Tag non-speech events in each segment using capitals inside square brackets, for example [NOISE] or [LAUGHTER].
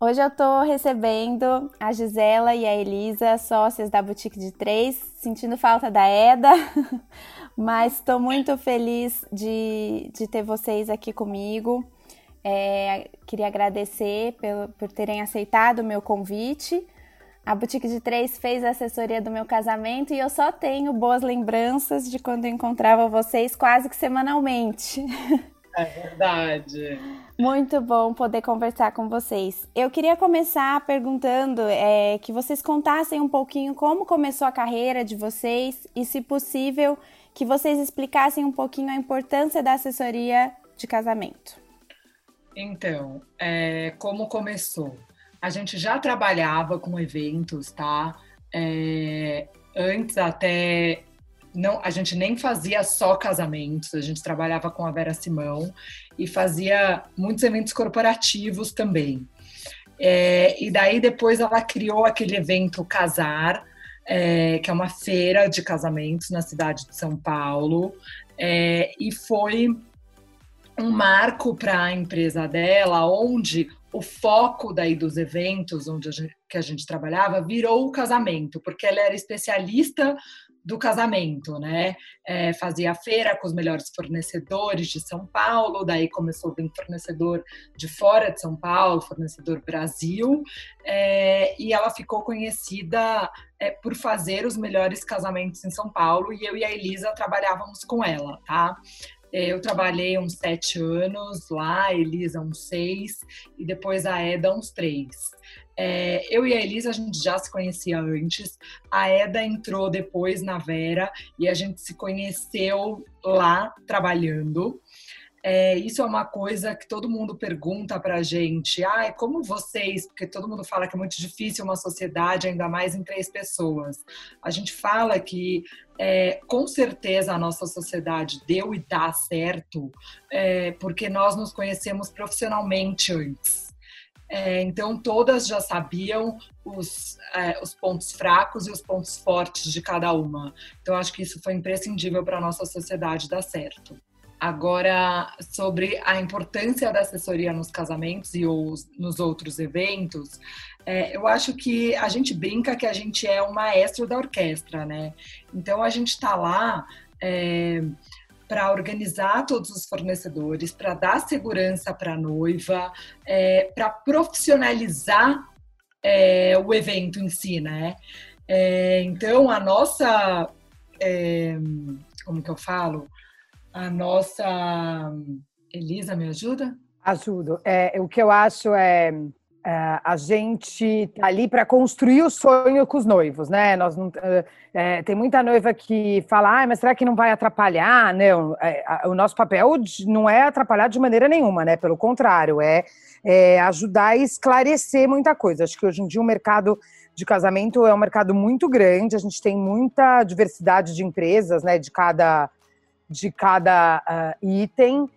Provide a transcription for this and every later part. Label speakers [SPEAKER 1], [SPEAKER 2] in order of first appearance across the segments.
[SPEAKER 1] Hoje eu estou recebendo a Gisela e a Elisa, sócias da Boutique de Três, sentindo falta da Eda, [LAUGHS] mas estou muito feliz de, de ter vocês aqui comigo. É, queria agradecer por, por terem aceitado o meu convite. A Boutique de Três fez a assessoria do meu casamento e eu só tenho boas lembranças de quando eu encontrava vocês quase que semanalmente. [LAUGHS]
[SPEAKER 2] É verdade.
[SPEAKER 1] Muito bom poder conversar com vocês. Eu queria começar perguntando é, que vocês contassem um pouquinho como começou a carreira de vocês e, se possível, que vocês explicassem um pouquinho a importância da assessoria de casamento.
[SPEAKER 2] Então, é, como começou? a gente já trabalhava com eventos, tá? É, antes até não, a gente nem fazia só casamentos, a gente trabalhava com a Vera Simão e fazia muitos eventos corporativos também. É, e daí depois ela criou aquele evento Casar, é, que é uma feira de casamentos na cidade de São Paulo, é, e foi um marco para a empresa dela, onde o foco daí dos eventos onde a gente, que a gente trabalhava virou o casamento, porque ela era especialista do casamento, né? É, fazia feira com os melhores fornecedores de São Paulo, daí começou vir fornecedor de fora de São Paulo, fornecedor Brasil, é, e ela ficou conhecida é, por fazer os melhores casamentos em São Paulo, e eu e a Elisa trabalhávamos com ela, tá? É, eu trabalhei uns sete anos lá, a Elisa uns seis, e depois a Eda uns três. É, eu e a Elisa, a gente já se conhecia antes. A Eda entrou depois na Vera e a gente se conheceu lá trabalhando. É, isso é uma coisa que todo mundo pergunta pra gente. Ah, é como vocês, porque todo mundo fala que é muito difícil uma sociedade, ainda mais em três pessoas. A gente fala que é, com certeza a nossa sociedade deu e dá certo, é, porque nós nos conhecemos profissionalmente antes. É, então, todas já sabiam os, é, os pontos fracos e os pontos fortes de cada uma. Então, acho que isso foi imprescindível para a nossa sociedade dar certo. Agora, sobre a importância da assessoria nos casamentos e os, nos outros eventos, é, eu acho que a gente brinca que a gente é o maestro da orquestra, né? Então, a gente está lá é, para organizar todos os fornecedores, para dar segurança para a noiva, é, para profissionalizar é, o evento em si, né? É, então, a nossa. É, como que eu falo? A nossa Elisa me ajuda?
[SPEAKER 3] Ajudo. É, o que eu acho é, é a gente tá ali para construir o sonho com os noivos, né? Nós não, é, tem muita noiva que fala, ah, mas será que não vai atrapalhar? Não, é, a, o nosso papel não é atrapalhar de maneira nenhuma, né? Pelo contrário, é, é ajudar a esclarecer muita coisa. Acho que hoje em dia o mercado de casamento é um mercado muito grande, a gente tem muita diversidade de empresas, né? De cada de cada uh, item uh,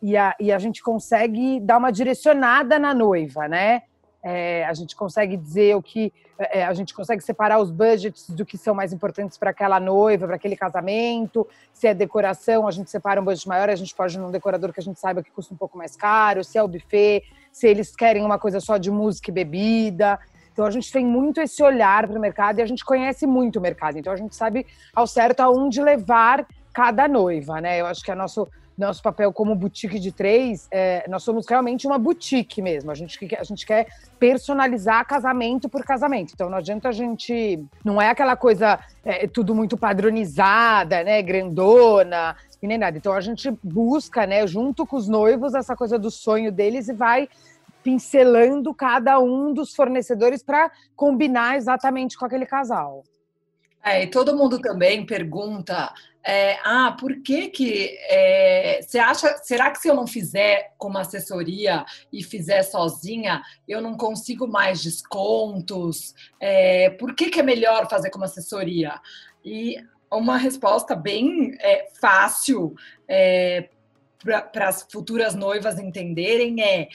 [SPEAKER 3] e, a, e, a, gente consegue dar uma direcionada na noiva, né? É, a gente consegue dizer o que é, a gente consegue separar os budgets do que são mais importantes para aquela noiva, para aquele casamento. Se é decoração, a gente separa um budget maior, a gente pode ir num decorador que a gente saiba que custa um pouco mais caro. Se é o buffet, se eles querem uma coisa só de música e bebida. Então a gente tem muito esse olhar para o mercado e a gente conhece muito o mercado. Então a gente sabe ao certo aonde levar cada noiva, né? Eu acho que a nosso, nosso papel como boutique de três, é, nós somos realmente uma boutique mesmo. A gente, a gente quer personalizar casamento por casamento. Então não adianta a gente. Não é aquela coisa é, tudo muito padronizada, né? Grandona e nem nada. Então a gente busca, né, junto com os noivos, essa coisa do sonho deles e vai pincelando cada um dos fornecedores para combinar exatamente com aquele casal.
[SPEAKER 2] É, e todo mundo também pergunta é, ah, por que que é, você acha? Será que se eu não fizer com uma assessoria e fizer sozinha, eu não consigo mais descontos? É, por que que é melhor fazer com uma assessoria? E uma resposta bem é, fácil é, para as futuras noivas entenderem é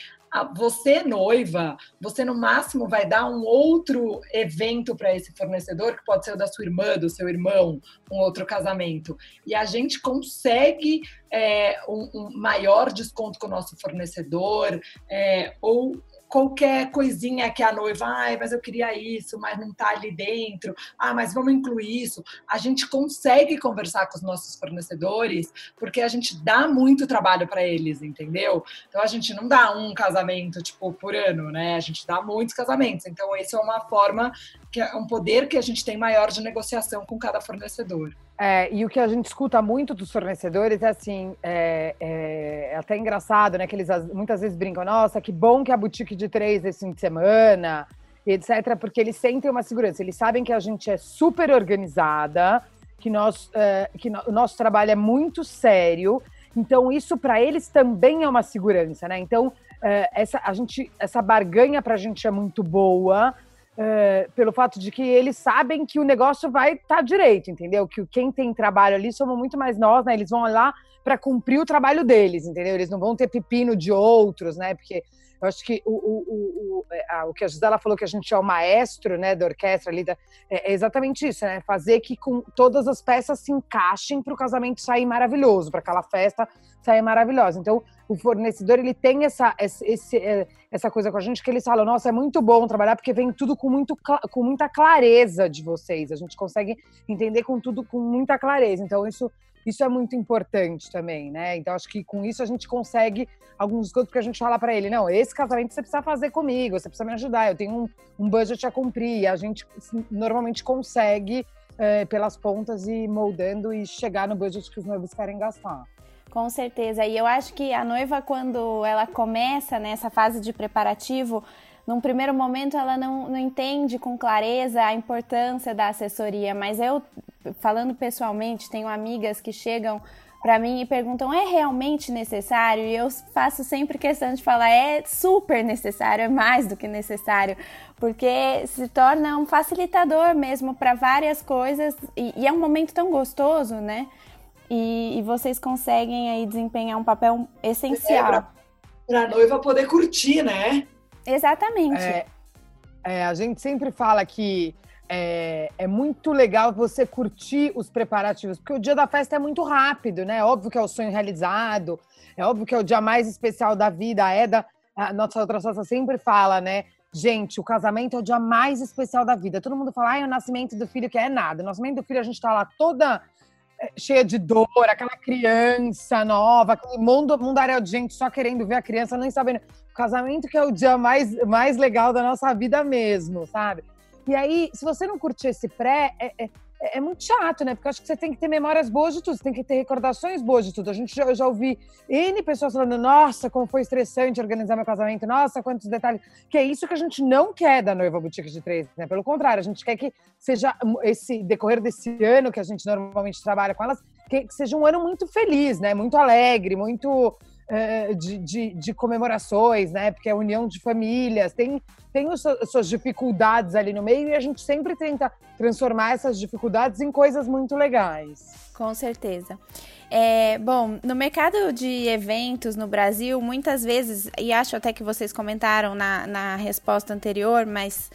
[SPEAKER 2] você noiva, você no máximo vai dar um outro evento para esse fornecedor, que pode ser o da sua irmã, do seu irmão, um outro casamento. E a gente consegue é, um, um, maior desconto com o nosso fornecedor, é, ou qualquer coisinha que a noiva, ai, mas eu queria isso, mas não está ali dentro, ah, mas vamos incluir isso. A gente consegue conversar com os nossos fornecedores, porque a gente dá muito trabalho para eles, entendeu? Então a gente não dá um casamento, tipo, por ano, né? A gente dá muitos casamentos. Então, isso é uma forma, que é um poder que a gente tem maior de negociação com cada fornecedor.
[SPEAKER 3] É, e o que a gente escuta muito dos fornecedores é assim, é, é, é, até engraçado, né? Que eles muitas vezes brincam, nossa, que bom que a boutique de três esse fim de semana, etc., porque eles sentem uma segurança, eles sabem que a gente é super organizada, que, nós, é, que no, o nosso trabalho é muito sério, então isso para eles também é uma segurança, né? Então, é, essa, a gente, essa barganha para a gente é muito boa é, pelo fato de que eles sabem que o negócio vai estar tá direito, entendeu? Que quem tem trabalho ali somos muito mais nós, né? Eles vão lá para cumprir o trabalho deles, entendeu? Eles não vão ter pepino de outros, né? Porque eu acho que o, o, o, é, a, o que a Gisela falou que a gente é o maestro, né, da orquestra ali, da, é, é exatamente isso, né? Fazer que com todas as peças se encaixem para o casamento sair maravilhoso, para aquela festa sair maravilhosa. Então, o fornecedor ele tem essa, esse, é, essa coisa com a gente que eles falam, nossa, é muito bom trabalhar porque vem tudo com, muito, com muita clareza de vocês. A gente consegue entender com tudo com muita clareza. Então, isso, isso é muito importante também, né? Então, acho que com isso a gente consegue alguns coisas que a gente fala para ele, não, esse casamento você precisa fazer comigo, você precisa me ajudar, eu tenho um, um budget a cumprir. E a gente normalmente consegue é, pelas pontas e moldando e chegar no budget que os noivos querem gastar.
[SPEAKER 1] Com certeza. E eu acho que a noiva, quando ela começa nessa fase de preparativo, num primeiro momento ela não, não entende com clareza a importância da assessoria, mas eu, falando pessoalmente, tenho amigas que chegam para mim e perguntam: é realmente necessário? E eu faço sempre questão de falar: é super necessário, é mais do que necessário, porque se torna um facilitador mesmo para várias coisas e, e, é um momento tão gostoso, né? e, e vocês conseguem aí desempenhar um papel essencial. É,
[SPEAKER 2] para a noiva poder curtir, né?
[SPEAKER 1] Exatamente.
[SPEAKER 3] É, é, a gente sempre fala que é, é, muito legal você curtir os preparativos, porque o dia da festa é muito rápido, né? É óbvio que é o sonho realizado, é óbvio que é o dia mais especial da vida. A Eda, a nossa outra sócia, sempre fala, né? Gente, o casamento é o dia mais especial da vida. Todo mundo fala, ah, é o nascimento do filho, que é nada. O nascimento do filho, a gente tá lá toda cheia de dor, aquela criança nova, aquele mundo, mundaréu de gente só querendo ver a criança, nem sabendo. O casamento que é o dia mais, mais legal da nossa vida mesmo, sabe? E aí, se você não curtir esse pré, é, é, é, é, muito chato, né? Porque eu acho que você tem que ter memórias boas de tudo, você tem que ter recordações boas de tudo. A gente já, já ouvi N pessoas falando, nossa, como foi estressante organizar meu casamento, nossa, quantos detalhes. Que é isso que a gente não quer da noiva boutique de três, né? Pelo contrário, a gente quer que seja esse decorrer desse ano que a gente normalmente trabalha com elas, que, que seja um ano muito feliz, né? Muito alegre, muito de, de, de, comemorações, né? Porque é união de famílias, tem, tem as suas dificuldades ali no meio e a gente sempre tenta transformar essas dificuldades em coisas muito legais.
[SPEAKER 1] Com certeza. É, bom, no mercado de eventos no Brasil, muitas vezes, e acho até que vocês comentaram na, na resposta anterior, mas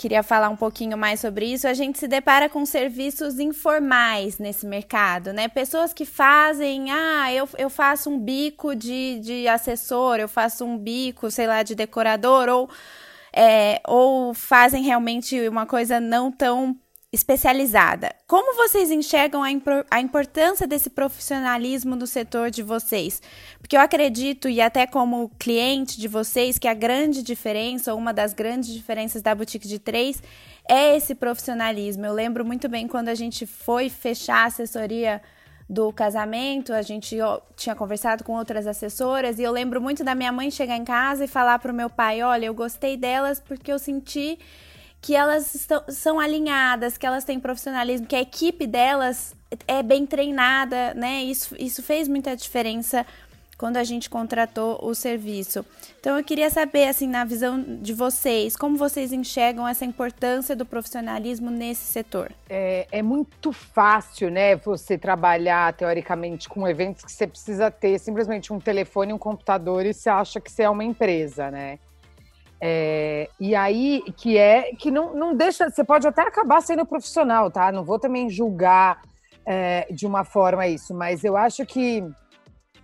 [SPEAKER 1] queria falar um pouquinho mais sobre isso, a gente se depara com serviços informais nesse mercado, né? Pessoas que fazem, ah, eu, eu faço um bico de, de assessor, eu faço um bico, sei lá, de decorador, ou, é, ou fazem realmente uma coisa não tão especializada. Como vocês enxergam a, a, importância desse profissionalismo no setor de vocês? Porque eu acredito, e até como cliente de vocês, que a grande diferença, ou uma das grandes diferenças da Boutique de Três, é esse profissionalismo. Eu lembro muito bem quando a gente foi fechar a assessoria do casamento, a gente tinha conversado com outras assessoras e eu lembro muito da minha mãe chegar em casa e falar para o meu pai: Olha, eu gostei delas porque eu senti que elas estão, são alinhadas, que elas têm profissionalismo, que a equipe delas é bem treinada, né? Isso, isso fez muita diferença quando a gente contratou o serviço. Então eu queria saber, assim, na visão de vocês, como vocês enxergam essa importância do profissionalismo nesse setor?
[SPEAKER 3] É, é muito fácil, né, você trabalhar teoricamente com eventos que você precisa ter simplesmente um telefone, um computador e você acha que você é uma empresa, né? É, e aí, que é que não, não deixa, você pode até acabar sendo profissional, tá? Não vou também julgar é, de uma forma isso, mas eu acho que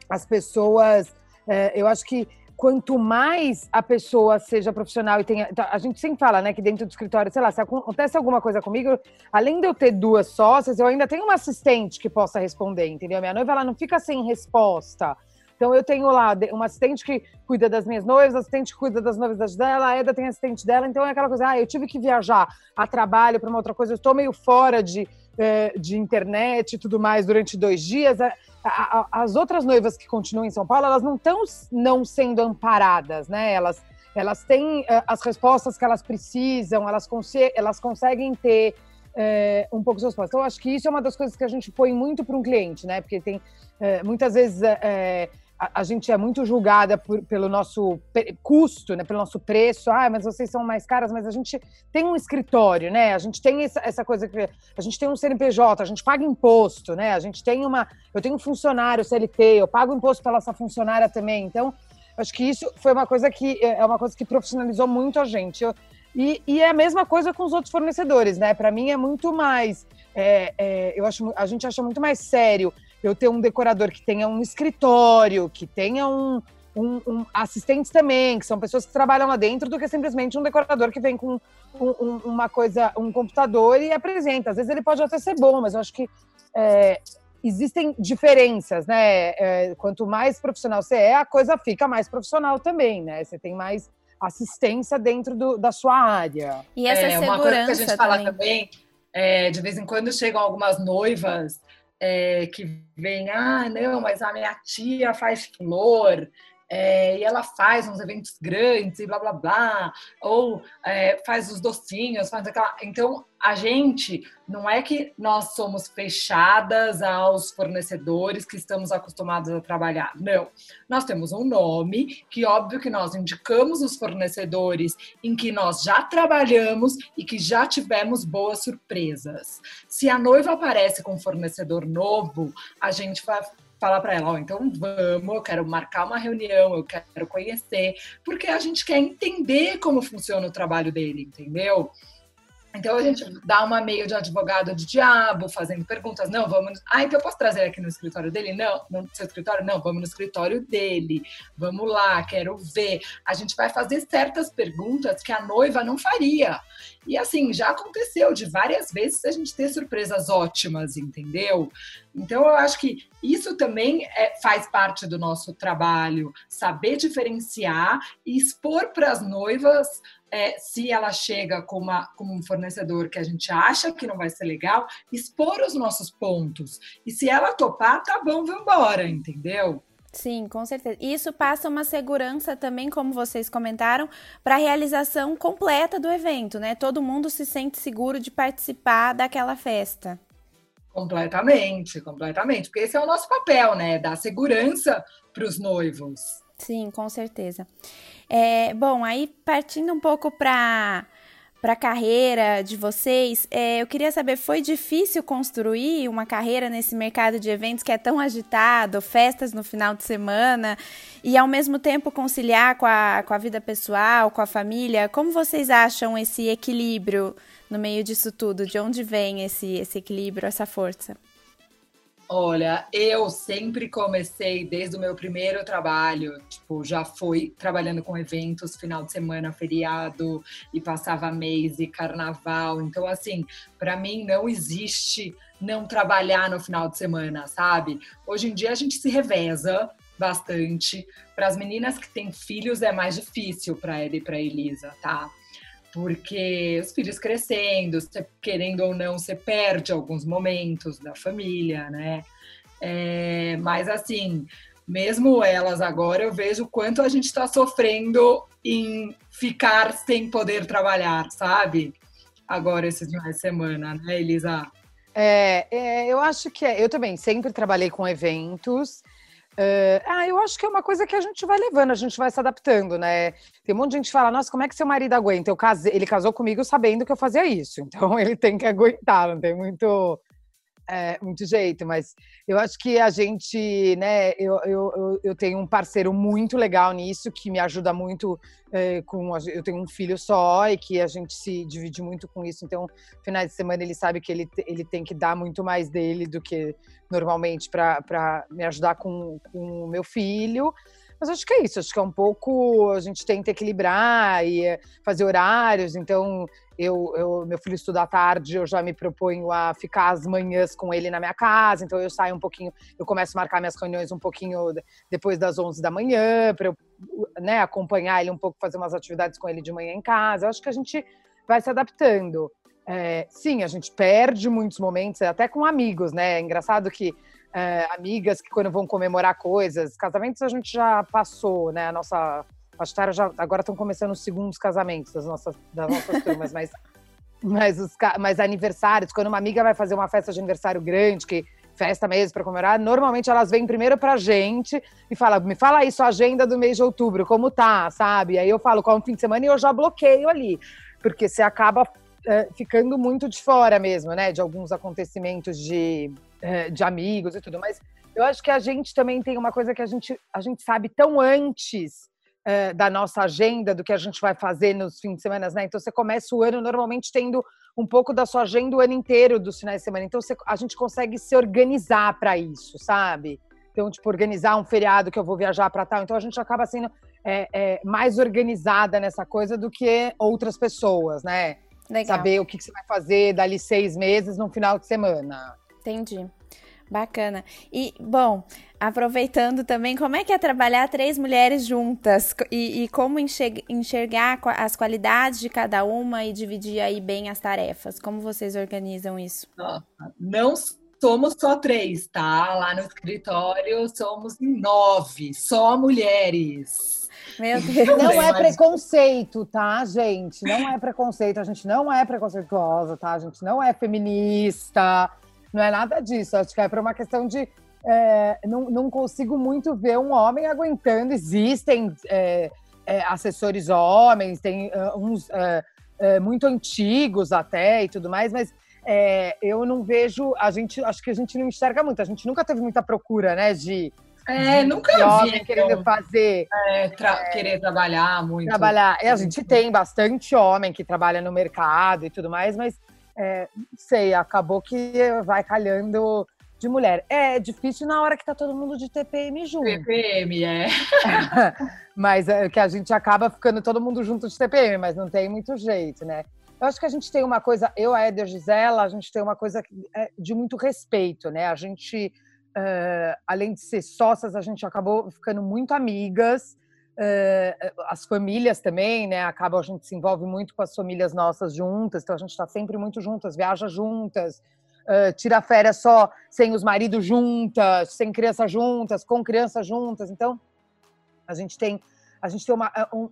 [SPEAKER 3] as pessoas, é, eu acho que quanto mais a pessoa seja profissional e tenha. Então, a gente sempre fala, né, que dentro do escritório, sei lá, se acontece alguma coisa comigo, além de eu ter duas sócias, eu ainda tenho uma assistente que possa responder, entendeu? Minha noiva, ela não fica sem resposta. Então eu tenho lá uma assistente que cuida das minhas noivas, assistente que cuida das noivas dela, a Eda tem assistente dela, então é aquela coisa, ah, eu tive que viajar a trabalho para uma outra coisa, eu estou meio fora de, eh, de internet e tudo mais durante dois dias as outras noivas que continuam em São Paulo, elas não estão não sendo amparadas, né? Elas, elas têm uh, as respostas que elas precisam, elas, elas conseguem ter uh, um pouco de resposta. Então, eu acho que isso é uma das coisas que a gente põe muito para um cliente, né? Porque tem uh, muitas vezes a, gente é muito julgada por, pelo nosso custo, né, pelo nosso preço. Ah, mas vocês são mais caras, mas a gente tem um escritório, né? A gente tem essa, essa coisa que a gente tem um CNPJ, a gente paga imposto, né? A gente tem uma, eu tenho um funcionário CLT, eu pago imposto pela essa funcionária também. Então, acho que isso foi uma coisa que é, é uma coisa que profissionalizou muito a gente. Eu, e, e, é a mesma coisa com os outros fornecedores, né? Para mim é muito mais, é, é, eu acho, a gente acha muito mais sério eu ter um decorador que tenha um escritório, que tenha um, um, um, assistentes também, que são pessoas que trabalham lá dentro, do que simplesmente um decorador que vem com um, uma coisa, um computador e apresenta. Às vezes ele pode até ser bom, mas eu acho que é, existem diferenças, né? É, quanto mais profissional você é, a coisa fica mais profissional também, né? Você tem mais assistência dentro do, da sua área.
[SPEAKER 2] E essa é, segurança uma coisa que a gente também. fala também, é, de vez em quando chegam algumas noivas é, que vem, ah, não, mas a minha tia faz flor, é, e ela faz uns eventos grandes e blá blá blá, ou é, faz os docinhos, faz aquela. Então, a gente não é que nós somos fechadas aos fornecedores que estamos acostumados a trabalhar. Não. Nós temos um nome que, óbvio, que nós indicamos os fornecedores em que nós já trabalhamos e que já tivemos boas surpresas. Se a noiva aparece com um fornecedor novo, a gente vai falar para ela, oh, então vamos, eu quero marcar uma reunião, eu quero conhecer, porque a gente quer entender como funciona o trabalho dele, entendeu? Então a gente dá uma meio de advogado de diabo, fazendo perguntas. Não, vamos. Ah, então eu posso trazer aqui no escritório dele? Não, no seu escritório? Não, vamos no escritório dele. Vamos lá, quero ver. A gente vai fazer certas perguntas que a noiva não faria. E assim, já aconteceu de várias vezes a gente ter surpresas ótimas, entendeu? Então eu acho que isso também é, faz parte do nosso trabalho, saber diferenciar e expor para as noivas é, se ela chega com, uma, com um fornecedor que a gente acha que não vai ser legal, expor os nossos pontos. E se ela topar, tá bom, vamos embora, entendeu?
[SPEAKER 1] Sim, com certeza. Isso passa uma segurança também, como vocês comentaram, para a realização completa do evento, né? Todo mundo se sente seguro de participar daquela festa.
[SPEAKER 2] Completamente, completamente. Porque esse é o nosso papel, né? Dar segurança para os noivos.
[SPEAKER 1] Sim, com certeza. É, bom, aí partindo um pouco para para a carreira de vocês, é, eu queria saber, foi difícil construir uma carreira nesse mercado de eventos que é tão agitado, festas no final de semana, e ao mesmo tempo conciliar com a, com a vida pessoal, com a família? Como vocês acham esse equilíbrio no meio disso tudo? De onde vem esse, esse equilíbrio, essa força?
[SPEAKER 2] Olha, eu sempre comecei desde o meu primeiro trabalho, tipo, já fui trabalhando com eventos, final de semana, feriado, e passava mês e carnaval. Então, assim, para mim não existe não trabalhar no final de semana, sabe? Hoje em dia a gente se reveza bastante. Para as meninas que têm filhos é mais difícil para ele e para Elisa, tá? Porque os filhos crescendo, você, querendo ou não, você perde alguns momentos da família, né? É, mas assim, mesmo elas agora, eu vejo o quanto a gente está sofrendo em ficar sem poder trabalhar, sabe? Agora, esses finais de semana, né, Elisa?
[SPEAKER 3] É, é, eu acho que é. Eu também sempre trabalhei com eventos. Uh, ah, eu acho que é uma coisa que a gente vai levando, a gente vai se adaptando, né? Tem um monte de gente que fala, nossa, como é que seu marido aguenta? Eu casei, ele casou comigo sabendo que eu fazia isso, [LAUGHS] então ele tem que aguentar, não tem muito é, muito jeito, mas eu acho que a gente, né, eu, eu, eu tenho um parceiro muito legal nisso, que me ajuda muito é, com, eu tenho um filho só e que a gente se divide muito com isso, então, finais de semana ele sabe que ele, ele tem que dar muito mais dele do que normalmente para me ajudar com, com o meu filho, mas acho que é isso, acho que é um pouco a gente tenta equilibrar e eh, fazer horários. Então, eu, eu, meu filho estuda à tarde, eu já me proponho a ficar as manhãs com ele na minha casa. Então, eu saio um pouquinho, eu começo a marcar minhas reuniões um pouquinho depois das 11 da manhã, para eu né, acompanhar ele um pouco, fazer umas atividades com ele de manhã em casa. Eu acho que a gente vai se adaptando. É, sim, a gente perde muitos momentos, até com amigos, né? É engraçado que é, amigas que quando vão comemorar coisas, casamentos a gente já passou, né? A nossa já agora estão começando os segundos casamentos das nossas, das nossas turmas, mas [LAUGHS] mas os mas aniversários, quando uma amiga vai fazer uma festa de aniversário grande, que festa mesmo para comemorar, normalmente elas vêm primeiro pra gente e fala, me fala aí sua agenda do mês de outubro, como tá, sabe? Aí eu falo qual é o fim de semana e eu já bloqueio ali, porque você acaba é, ficando muito de fora mesmo, né? De alguns acontecimentos de, é, de amigos e tudo. Mas eu acho que a gente também tem uma coisa que a gente, a gente sabe tão antes é, da nossa agenda, do que a gente vai fazer nos fins de semana, né? Então você começa o ano normalmente tendo um pouco da sua agenda o ano inteiro dos finais de semana. Então você, a gente consegue se organizar para isso, sabe? Então, tipo, organizar um feriado que eu vou viajar para tal. Então a gente acaba sendo é, é, mais organizada nessa coisa do que outras pessoas, né? Legal. Saber o que, que você vai fazer dali seis meses no final de semana.
[SPEAKER 1] Entendi. Bacana. E, bom, aproveitando também, como é que é trabalhar três mulheres juntas e, e, como enxergar as qualidades de cada uma e dividir aí bem as tarefas? Como vocês organizam isso?
[SPEAKER 2] Não somos só três, tá? Lá no escritório somos nove, só mulheres.
[SPEAKER 3] Meu Deus. Não é preconceito, tá, gente? Não é preconceito. A gente não é preconceituosa, tá? A gente não é feminista. Não é nada disso. Acho que é por uma questão de. É, não, não consigo muito ver um homem aguentando. Existem é, é, assessores homens, tem uh, uns uh, muito antigos até e tudo mais, mas eu não vejo. A gente acho que a gente não enxerga muito. A gente nunca teve muita procura, né? De
[SPEAKER 2] é, nunca
[SPEAKER 3] vi. querendo então, fazer.
[SPEAKER 2] É, tra é, querer trabalhar muito.
[SPEAKER 3] Trabalhar. A gente tem bastante homem que trabalha no mercado e tudo mais, mas é, não sei, acabou que vai calhando de mulher. É difícil na hora que tá todo mundo de TPM junto.
[SPEAKER 2] TPM, é. [LAUGHS]
[SPEAKER 3] mas é que a gente acaba ficando todo mundo junto de TPM, mas não tem muito jeito, né? Eu acho que a gente tem uma coisa, eu, a Eder Gisela, a gente tem uma coisa é de muito respeito, né? A gente Uh, além de ser sócias, a gente acabou ficando muito amigas. Uh, as famílias também, né? Acaba a gente se envolve muito com as famílias nossas juntas, então a gente está sempre muito juntas, viaja juntas, uh, tira férias só sem os maridos juntas, sem crianças juntas, com crianças juntas. Então a gente tem a gente tem uma um,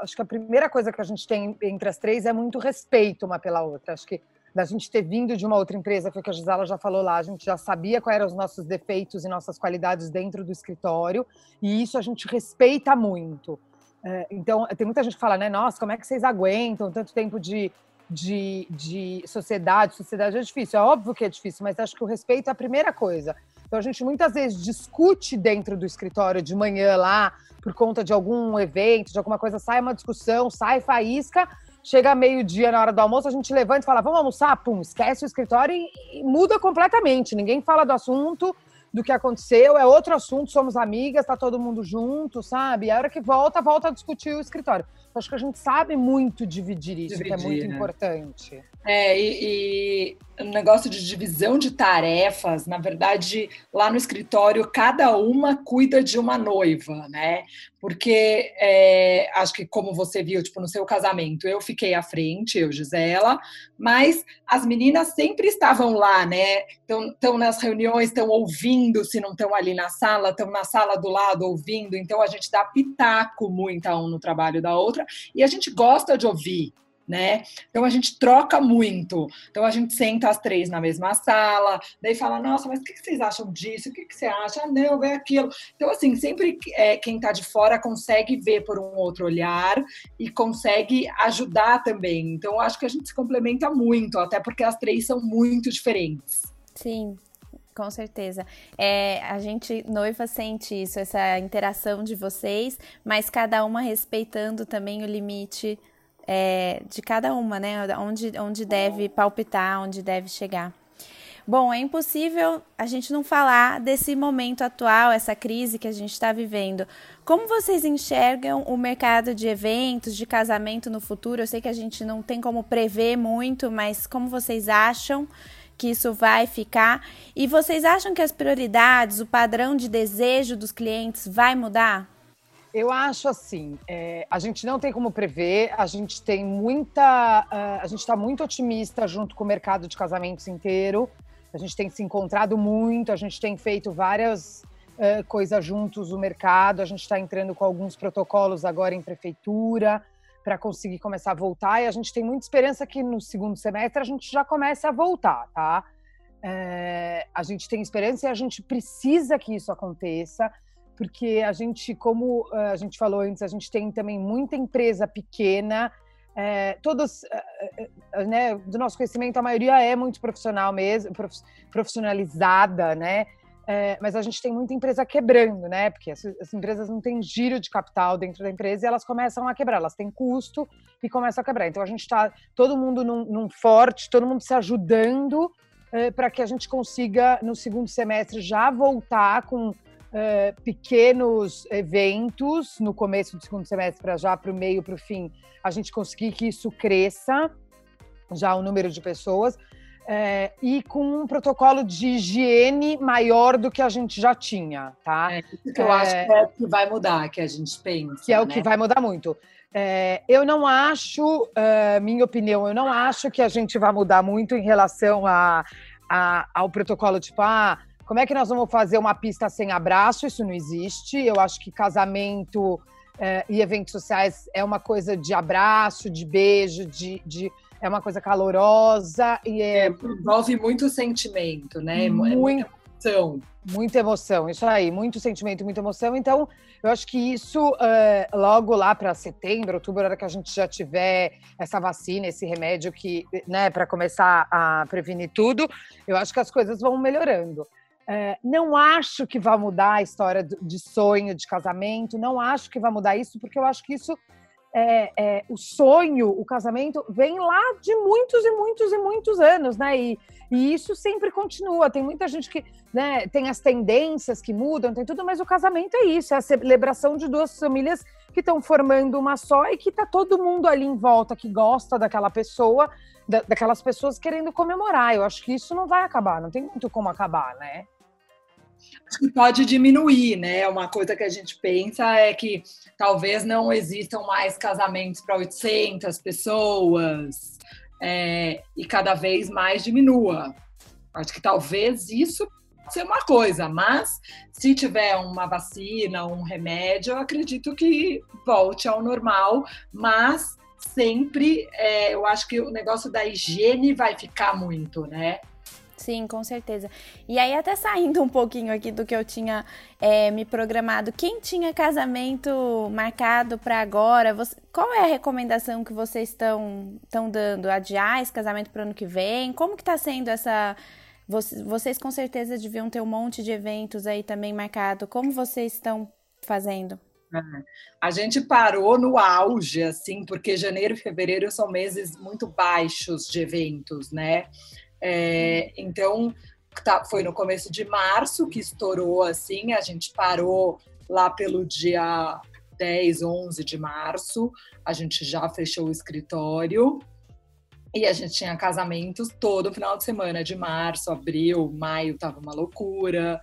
[SPEAKER 3] acho que a primeira coisa que a gente tem entre as três é muito respeito uma pela outra. Acho que da gente ter vindo de uma outra empresa, foi o que a Gisela já falou lá, a gente já sabia quais eram os nossos defeitos e nossas qualidades dentro do escritório, e isso a gente respeita muito. É, então, tem muita gente que fala, né, nossa, como é que vocês aguentam tanto tempo de, de, de sociedade? Sociedade é difícil, é óbvio que é difícil, mas acho que o respeito é a primeira coisa. Então, a gente muitas vezes discute dentro do escritório de manhã lá, por conta de algum evento, de alguma coisa, sai uma discussão, sai faísca, chega meio-dia na hora do almoço, a gente levanta e fala, vamos almoçar? Pum, esquece o escritório e, e muda completamente. Ninguém fala do assunto, do que aconteceu, é outro assunto, somos amigas, tá todo mundo junto, sabe? E a hora que volta, volta a discutir o escritório. Acho que a gente sabe muito dividir isso, dividir, que é muito né? importante.
[SPEAKER 2] É, e, e o negócio de divisão de tarefas, na verdade, lá no escritório, cada uma cuida de uma noiva, né? Porque é, acho que, como você viu, tipo, no seu casamento, eu fiquei à frente, eu, Gisela, mas as meninas sempre estavam lá, né? Estão nas reuniões, estão ouvindo, se não estão ali na sala, estão na sala do lado ouvindo, então a gente dá pitaco muito a um no trabalho da outra, e a gente gosta de ouvir, né? Então a gente troca muito. Então a gente senta as três na mesma sala, daí fala, nossa, mas o que vocês acham disso? O que você acha? Ah, não, é aquilo. Então, assim, sempre é, quem está de fora consegue ver por um outro olhar e consegue ajudar também. Então, acho que a gente se complementa muito, até porque as três são muito diferentes.
[SPEAKER 1] Sim, com certeza. É, a gente, noiva, sente isso, essa interação de vocês, mas cada uma respeitando também o limite é, de cada uma, né? Onde, onde deve palpitar, onde deve chegar. Bom, é impossível a gente não falar desse momento atual, essa crise que a gente está vivendo. Como vocês enxergam o mercado de eventos, de casamento no futuro? Eu sei que a gente não tem como prever muito, mas como vocês acham que isso vai ficar? E vocês acham que as prioridades, o padrão de desejo dos clientes vai mudar?
[SPEAKER 3] Eu acho assim, é, a gente não tem como prever, a gente tem muita, uh, a gente está muito otimista junto com o mercado de casamentos inteiro. A gente tem se encontrado muito, a gente tem feito várias uh, coisas juntos no mercado. A gente está entrando com alguns protocolos agora em prefeitura para conseguir começar a voltar. E a gente tem muita esperança que no segundo semestre a gente já comece a voltar, tá? É, a gente tem esperança e a gente precisa que isso aconteça porque a gente, como eh, a gente falou antes, a gente tem também muita empresa pequena, é, todas, é, né, do nosso conhecimento, a maioria é muito profissional mesmo, profissionalizada, né? É, mas a gente tem muita empresa quebrando, né? Porque as, as, empresas não têm giro de capital dentro da empresa e elas começam a quebrar, elas têm custo e começam a quebrar. Então a gente está todo mundo num, num, forte, todo mundo se ajudando é, para que a gente consiga, no segundo semestre, já voltar com uh, pequenos eventos no começo do segundo semestre para já para o meio, para o fim, a gente conseguir que isso cresça, já o número de pessoas, uh, e com um protocolo de higiene maior do que a gente já tinha, tá?
[SPEAKER 2] É, que eu acho que é o que vai mudar, que a gente pensa.
[SPEAKER 3] Que é
[SPEAKER 2] né?
[SPEAKER 3] o que vai mudar muito. É, eu não acho, minha opinião, eu não acho que a gente vai mudar muito em relação a, a, ao protocolo, tipo, ah, como é que nós vamos fazer uma pista sem abraço? Isso não existe. Eu acho que casamento é, e eventos sociais é uma coisa de abraço, de beijo, de, de é uma coisa calorosa e é,
[SPEAKER 2] é envolve muito sentimento, né?
[SPEAKER 3] É muito, muita emoção. Muita emoção, isso aí, muito sentimento, muita emoção. Então, eu acho que isso, uh, logo lá para setembro, outubro, hora que a gente já tiver essa vacina, esse remédio que, né, para começar a prevenir tudo, eu acho que as coisas vão melhorando. É, não acho que vai mudar a história de sonho, de casamento, não acho que vai mudar isso, porque eu acho que isso é, é, o sonho, o casamento, vem lá de muitos e muitos e muitos anos, né? E, e isso sempre continua. Tem muita gente que né, tem as tendências que mudam, tem tudo, mas o casamento é isso, é a celebração de duas famílias que estão formando uma só e que está todo mundo ali em volta que gosta daquela pessoa, da, daquelas pessoas querendo comemorar. Eu acho que isso não vai acabar, não tem muito como acabar, né?
[SPEAKER 2] Acho que pode diminuir, né? Uma coisa que a gente pensa é que talvez não existam mais casamentos para 800 pessoas é, e cada vez mais diminua. Acho que talvez isso ser uma coisa, mas se tiver uma vacina, um remédio, eu acredito que volte ao normal, mas sempre é, eu acho que o negócio da higiene vai ficar muito, né?
[SPEAKER 1] Sim, com certeza. E aí, até saindo um pouquinho aqui do que eu tinha é, me programado, quem tinha casamento marcado para agora, você, qual é a recomendação que vocês estão dando? Adiar esse casamento para ano que vem? Como que está sendo essa... Vocês, vocês com certeza deviam ter um monte de eventos aí também marcado. Como vocês estão fazendo?
[SPEAKER 2] É. A gente parou no auge, assim, porque janeiro e fevereiro são meses muito baixos de eventos, né? É, então, tá, foi no começo de março que estourou, assim, a gente parou lá pelo dia 10, 11 de março, a gente já fechou o escritório. E a gente tinha casamentos todo final de semana, de março, abril, maio, tava uma loucura.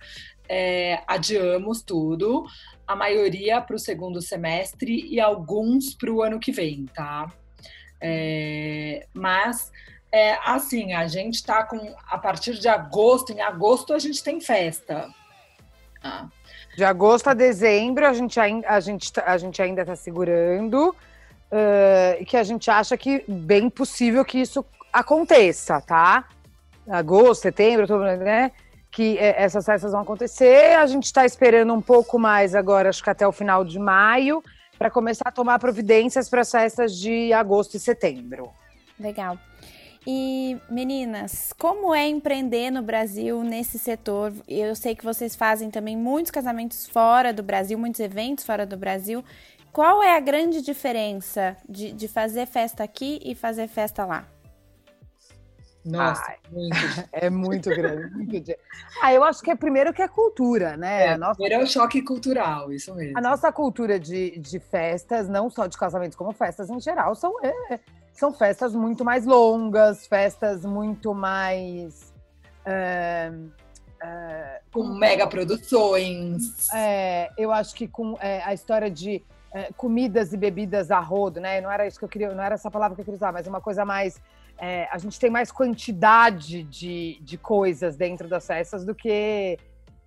[SPEAKER 2] É, adiamos tudo, a maioria para o segundo semestre e alguns para o ano que vem, tá? É, mas é, assim, a gente está com a partir de agosto, em agosto a gente tem festa.
[SPEAKER 3] Ah. De agosto a dezembro a gente, a gente, a gente ainda está segurando uh, que a gente acha que bem possível que isso aconteça, tá? Agosto, setembro, outubro, né? Que é, essas festas vão acontecer. A gente está esperando um pouco mais agora, acho que até o final de maio, para começar a tomar providências para as festas de agosto e setembro.
[SPEAKER 1] Legal. E meninas, como é empreender no Brasil nesse setor? Eu sei que vocês fazem também muitos casamentos fora do Brasil, muitos eventos fora do Brasil. Qual é a grande diferença de, de fazer festa aqui e fazer festa lá?
[SPEAKER 3] Nossa, Ai, muito. [LAUGHS] é muito grande. Muito [LAUGHS] ah, eu acho que é primeiro que é cultura, né?
[SPEAKER 2] É, nossa... Primeiro é o choque cultural, isso mesmo.
[SPEAKER 3] A nossa cultura de, de festas, não só de casamentos, como festas em geral, são, é, são festas muito mais longas, festas muito mais. É,
[SPEAKER 2] é, com mega produções.
[SPEAKER 3] É, eu acho que com é, a história de é, comidas e bebidas a rodo, né? Não era isso que eu queria, não era essa palavra que eu queria usar, mas uma coisa mais. É, a gente tem mais quantidade de, de coisas dentro das festas do que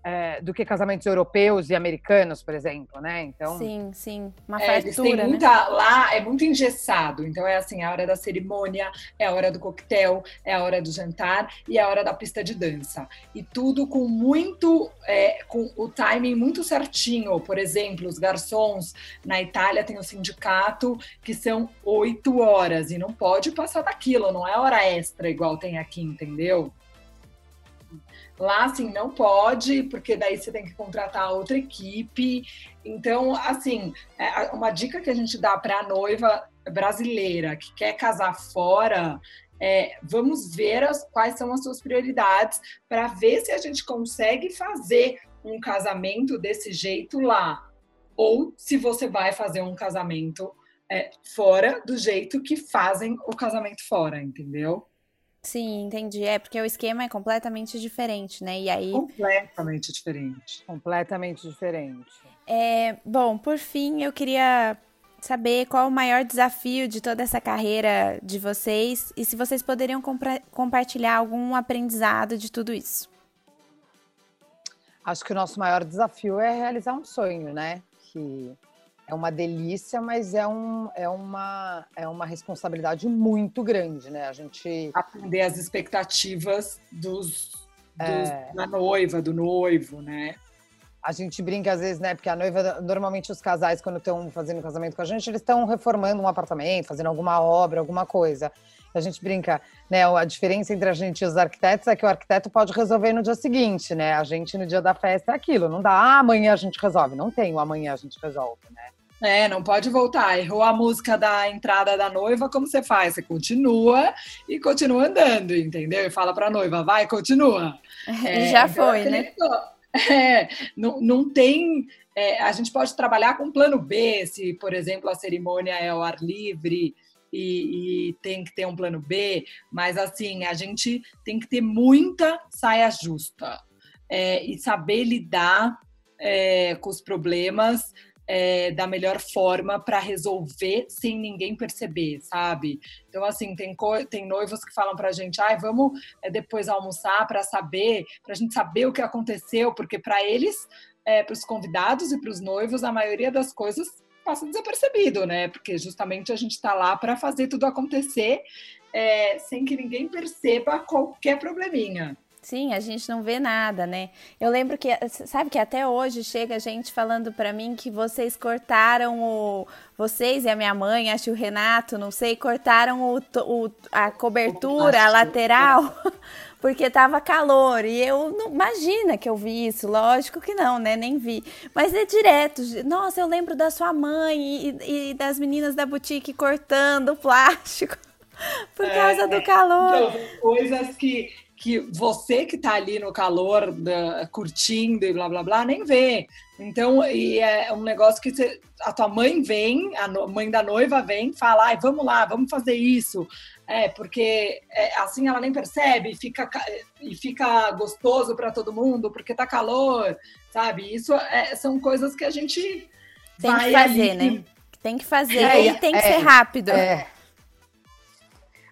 [SPEAKER 3] é, do que casamentos europeus e americanos, por exemplo, né?
[SPEAKER 1] Então sim, sim,
[SPEAKER 2] uma é, fartura, né? muita, né? Lá é muito engessado, então é assim, a hora da cerimônia, é a hora do coquetel, é a hora do jantar e é a hora da pista de dança e tudo com muito, é, com o timing muito certinho. Por exemplo, os garçons na Itália tem o sindicato que são oito horas e não pode passar daquilo, não é hora extra igual tem aqui, entendeu? Lá, assim, não pode, porque daí você tem que contratar outra equipe. Então, assim, é, uma dica que a gente dá para a noiva brasileira que quer casar fora é, vamos ver as, quais são as suas prioridades para ver se a gente consegue fazer um casamento desse jeito lá. Ou se você vai fazer um casamento é, fora do jeito que fazem o casamento fora, entendeu?
[SPEAKER 1] Sim, entendi. É porque o esquema é completamente diferente, né? E aí.
[SPEAKER 2] Completamente diferente.
[SPEAKER 3] Completamente diferente.
[SPEAKER 1] É, bom, por fim, eu queria saber qual o maior desafio de toda essa carreira de vocês e se vocês poderiam compartilhar algum aprendizado de tudo isso.
[SPEAKER 3] Acho que o nosso maior desafio é realizar um sonho, né? Que é uma delícia, mas é, um, é, uma, é uma responsabilidade muito grande, né? A gente.
[SPEAKER 2] Atender as expectativas dos, dos é... da noiva, do noivo, né?
[SPEAKER 3] A gente brinca às vezes, né? Porque a noiva, normalmente os casais, quando estão fazendo casamento com a gente, eles estão reformando um apartamento, fazendo alguma obra, alguma coisa. A gente brinca, né? A diferença entre a gente e os arquitetos é que o arquiteto pode resolver no dia seguinte, né? A gente no dia da festa é aquilo, não dá, ah, amanhã a gente resolve. Não tem o amanhã a gente resolve, né?
[SPEAKER 2] É, não pode voltar. Errou a música da entrada da noiva, como você faz? Você continua e continua andando, entendeu? E fala para a noiva, vai, continua. [LAUGHS]
[SPEAKER 1] É, Já então, foi, né?
[SPEAKER 2] É, não, não tem. É, a gente pode trabalhar com plano B, se, por exemplo, a cerimônia é ao ar livre. E, e, tem que ter um plano B, mas assim, a gente tem que ter muita saia justa é, e saber lidar é, com os problemas é, da melhor forma para resolver sem ninguém perceber, sabe? Então, assim, tem, tem noivos que falam para a gente, ai, vamos é, depois almoçar para saber, para a gente saber o que aconteceu, porque para eles, é, para os convidados e para os noivos, a maioria das coisas passa desapercebido, né? Porque justamente a gente está lá para fazer tudo acontecer é, sem que ninguém perceba qualquer probleminha.
[SPEAKER 1] Sim, a gente não vê nada, né? Eu lembro que, sabe que até hoje chega gente falando para mim que vocês cortaram o. Vocês e a minha mãe, acho o Renato, não sei, cortaram o, o a cobertura, a lateral, [LAUGHS] porque tava calor. E eu não. Imagina que eu vi isso, lógico que não, né? Nem vi. Mas é direto. Nossa, eu lembro da sua mãe e, e das meninas da boutique cortando o plástico. [LAUGHS] Por causa é, do calor.
[SPEAKER 2] Então, coisas que que você que está ali no calor, da, curtindo e blá blá blá, nem vê. Então, e é um negócio que você, a tua mãe vem, a no, mãe da noiva vem, fala, ai, vamos lá, vamos fazer isso. É, porque é, assim ela nem percebe e fica, e fica gostoso para todo mundo, porque tá calor, sabe? Isso é, são coisas que a gente
[SPEAKER 1] tem que fazer, ali, né? Tem que fazer é, e tem que ser é, rápido.
[SPEAKER 3] É.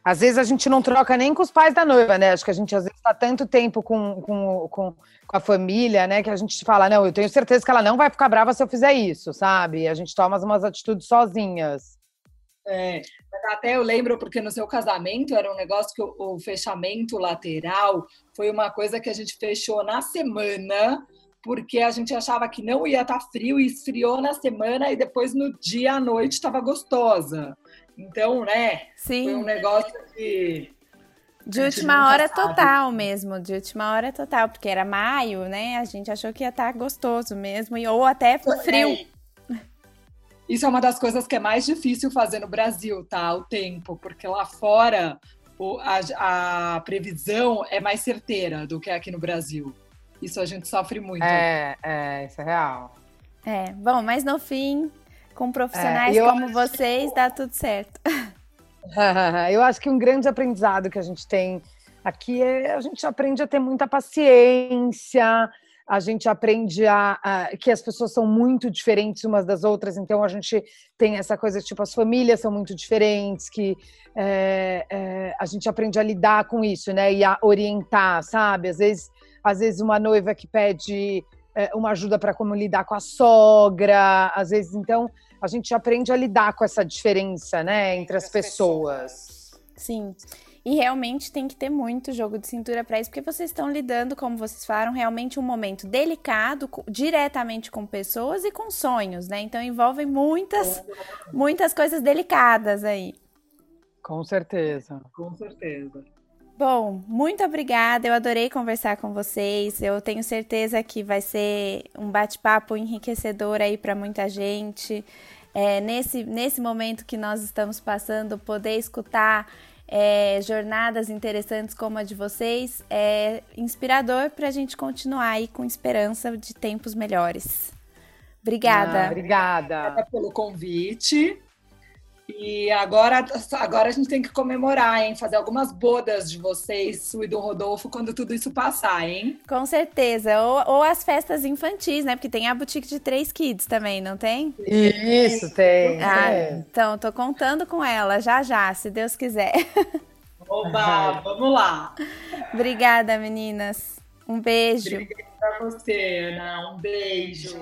[SPEAKER 3] Às vezes a gente não troca nem com os pais da noiva, né? Acho que a gente às vezes está tanto tempo com, com, com, a família, né? Que a gente fala, não, eu tenho certeza que ela não vai ficar brava se eu fizer isso, sabe? A gente toma umas atitudes sozinhas.
[SPEAKER 2] É, até eu lembro porque no seu casamento era um negócio que o, o fechamento lateral foi uma coisa que a gente fechou na semana porque a gente achava que não ia estar tá frio e esfriou na semana e depois no dia à noite estava gostosa. Então, né?
[SPEAKER 1] Sim.
[SPEAKER 2] Foi um negócio que.
[SPEAKER 1] De última hora sabe. total mesmo, de última hora total, porque era maio, né? A gente achou que ia estar tá gostoso mesmo, ou até frio. É.
[SPEAKER 2] Isso é uma das coisas que é mais difícil fazer no Brasil, tá? O tempo, porque lá fora o, a, a previsão é mais certeira do que aqui no Brasil. Isso a gente sofre muito.
[SPEAKER 3] É, é, isso é real.
[SPEAKER 1] É, bom, mas no fim, com profissionais é, como vocês, que... dá tudo certo. [LAUGHS]
[SPEAKER 3] eu acho que um grande aprendizado que a gente tem aqui é a gente aprende a ter muita paciência, a gente aprende a, a, que as pessoas são muito diferentes umas das outras, então a gente tem essa coisa tipo as famílias são muito diferentes, que é, é, a gente aprende a lidar com isso, né? E a orientar, sabe? Às vezes, às vezes uma noiva que pede uma ajuda para como lidar com a sogra, às vezes, então a gente aprende a lidar com essa diferença, né, entre as pessoas.
[SPEAKER 1] Sim. E realmente tem que ter muito jogo de cintura para isso, porque vocês estão lidando, como vocês falaram, realmente um momento delicado, diretamente com pessoas e com sonhos, né? Então envolvem muitas, muitas coisas delicadas aí.
[SPEAKER 3] Com certeza.
[SPEAKER 2] Com certeza.
[SPEAKER 1] Bom, muito obrigada. Eu adorei conversar com vocês. Eu tenho certeza que vai ser um bate-papo enriquecedor aí para muita gente. É, nesse, nesse momento que nós estamos passando, poder escutar é, jornadas interessantes como a de vocês é inspirador para a gente continuar aí com esperança de tempos melhores. Obrigada.
[SPEAKER 3] Ah, obrigada.
[SPEAKER 2] Obrigada pelo convite. E agora, agora a gente tem que comemorar, hein? Fazer algumas bodas de vocês, Su e do Rodolfo, quando tudo isso passar, hein?
[SPEAKER 1] Com certeza. Ou, ou as festas infantis, né? Porque tem a boutique de três kids também, não tem?
[SPEAKER 3] Isso, tem.
[SPEAKER 1] Ah, é. então, tô contando com ela já já, se Deus quiser. [LAUGHS]
[SPEAKER 2] Oba, vamos lá.
[SPEAKER 1] Obrigada, meninas. Um beijo.
[SPEAKER 2] Obrigada pra você, Ana. Um beijo.